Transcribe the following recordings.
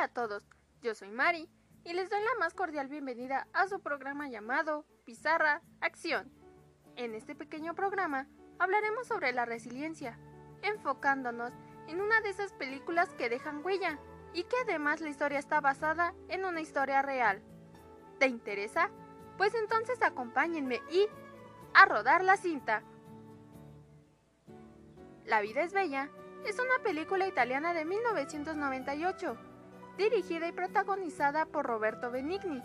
Hola a todos, yo soy Mari y les doy la más cordial bienvenida a su programa llamado Pizarra Acción. En este pequeño programa hablaremos sobre la resiliencia, enfocándonos en una de esas películas que dejan huella y que además la historia está basada en una historia real. ¿Te interesa? Pues entonces acompáñenme y a rodar la cinta. La vida es bella es una película italiana de 1998 dirigida y protagonizada por Roberto Benigni,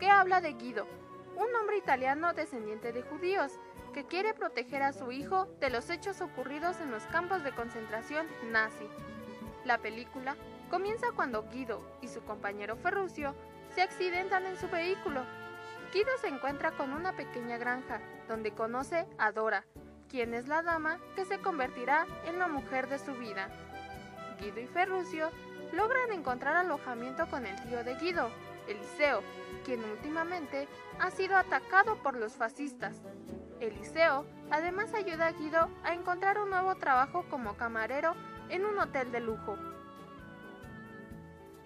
que habla de Guido, un hombre italiano descendiente de judíos, que quiere proteger a su hijo de los hechos ocurridos en los campos de concentración nazi. La película comienza cuando Guido y su compañero Ferruccio se accidentan en su vehículo. Guido se encuentra con una pequeña granja, donde conoce a Dora, quien es la dama que se convertirá en la mujer de su vida. Guido y Ferruccio logran encontrar alojamiento con el tío de Guido, Eliseo, quien últimamente ha sido atacado por los fascistas. Eliseo además ayuda a Guido a encontrar un nuevo trabajo como camarero en un hotel de lujo.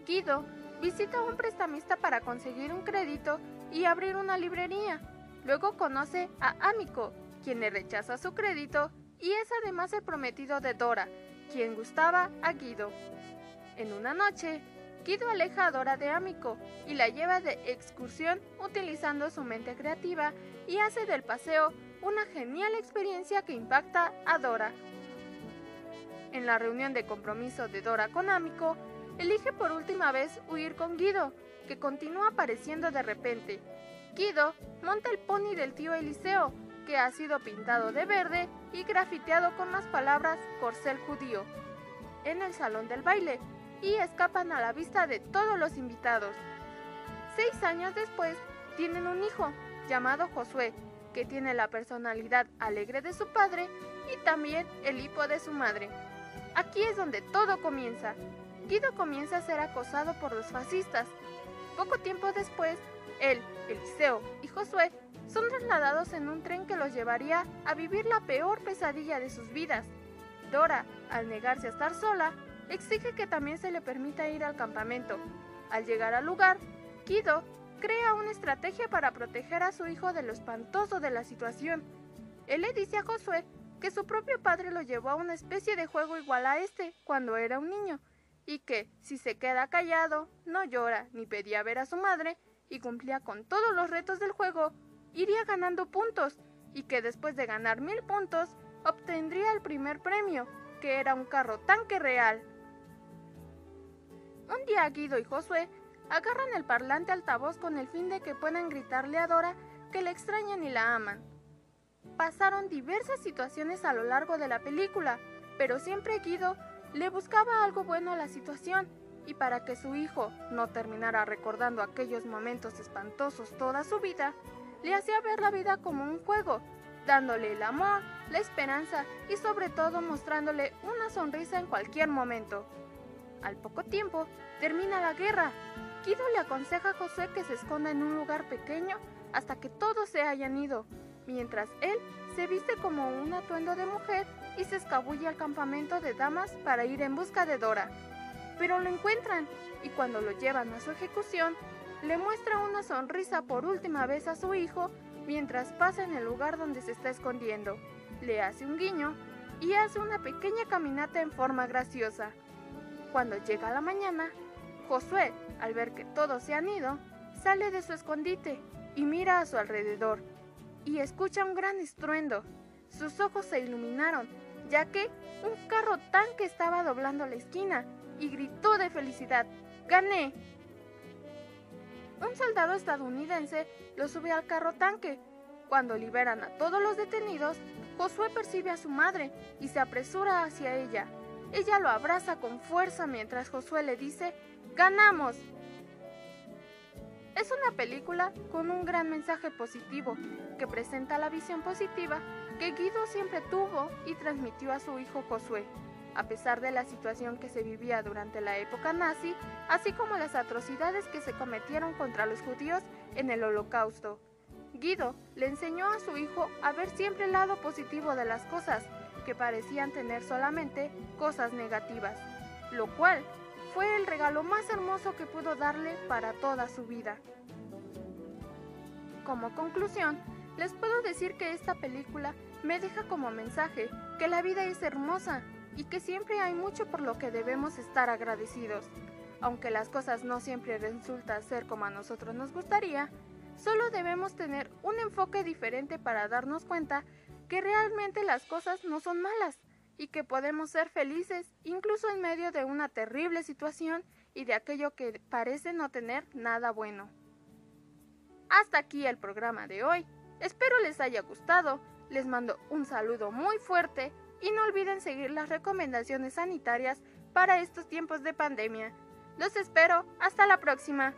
Guido visita a un prestamista para conseguir un crédito y abrir una librería. Luego conoce a Amico, quien le rechaza su crédito y es además el prometido de Dora, quien gustaba a Guido. En una noche, Guido aleja a Dora de Amico y la lleva de excursión utilizando su mente creativa y hace del paseo una genial experiencia que impacta a Dora. En la reunión de compromiso de Dora con Amico, elige por última vez huir con Guido, que continúa apareciendo de repente. Guido monta el pony del tío Eliseo, que ha sido pintado de verde y grafiteado con las palabras corcel judío, en el salón del baile, y escapan a la vista de todos los invitados. Seis años después, tienen un hijo, llamado Josué, que tiene la personalidad alegre de su padre y también el hipo de su madre. Aquí es donde todo comienza. Guido comienza a ser acosado por los fascistas. Poco tiempo después, él, Eliseo y Josué son trasladados en un tren que los llevaría a vivir la peor pesadilla de sus vidas. Dora, al negarse a estar sola, exige que también se le permita ir al campamento. Al llegar al lugar, Guido crea una estrategia para proteger a su hijo de lo espantoso de la situación. Él le dice a Josué que su propio padre lo llevó a una especie de juego igual a este cuando era un niño, y que, si se queda callado, no llora ni pedía ver a su madre, y cumplía con todos los retos del juego, iría ganando puntos, y que después de ganar mil puntos, obtendría el primer premio, que era un carro tanque real. Un día Guido y Josué agarran el parlante altavoz con el fin de que puedan gritarle a Dora que la extrañan y la aman. Pasaron diversas situaciones a lo largo de la película, pero siempre Guido le buscaba algo bueno a la situación y para que su hijo no terminara recordando aquellos momentos espantosos toda su vida, le hacía ver la vida como un juego, dándole el amor, la esperanza y sobre todo mostrándole una sonrisa en cualquier momento. Al poco tiempo, termina la guerra. Guido le aconseja a José que se esconda en un lugar pequeño hasta que todos se hayan ido, mientras él se viste como un atuendo de mujer y se escabulle al campamento de damas para ir en busca de Dora. Pero lo encuentran y cuando lo llevan a su ejecución, le muestra una sonrisa por última vez a su hijo mientras pasa en el lugar donde se está escondiendo. Le hace un guiño y hace una pequeña caminata en forma graciosa. Cuando llega la mañana, Josué, al ver que todos se han ido, sale de su escondite y mira a su alrededor y escucha un gran estruendo. Sus ojos se iluminaron, ya que un carro tanque estaba doblando la esquina y gritó de felicidad, ¡Gané! Un soldado estadounidense lo sube al carro tanque. Cuando liberan a todos los detenidos, Josué percibe a su madre y se apresura hacia ella. Ella lo abraza con fuerza mientras Josué le dice, ¡Ganamos! Es una película con un gran mensaje positivo que presenta la visión positiva que Guido siempre tuvo y transmitió a su hijo Josué, a pesar de la situación que se vivía durante la época nazi, así como las atrocidades que se cometieron contra los judíos en el holocausto. Guido le enseñó a su hijo a ver siempre el lado positivo de las cosas que parecían tener solamente cosas negativas, lo cual fue el regalo más hermoso que pudo darle para toda su vida. Como conclusión, les puedo decir que esta película me deja como mensaje que la vida es hermosa y que siempre hay mucho por lo que debemos estar agradecidos. Aunque las cosas no siempre resultan ser como a nosotros nos gustaría, solo debemos tener un enfoque diferente para darnos cuenta que realmente las cosas no son malas y que podemos ser felices incluso en medio de una terrible situación y de aquello que parece no tener nada bueno. Hasta aquí el programa de hoy. Espero les haya gustado. Les mando un saludo muy fuerte y no olviden seguir las recomendaciones sanitarias para estos tiempos de pandemia. Los espero. Hasta la próxima.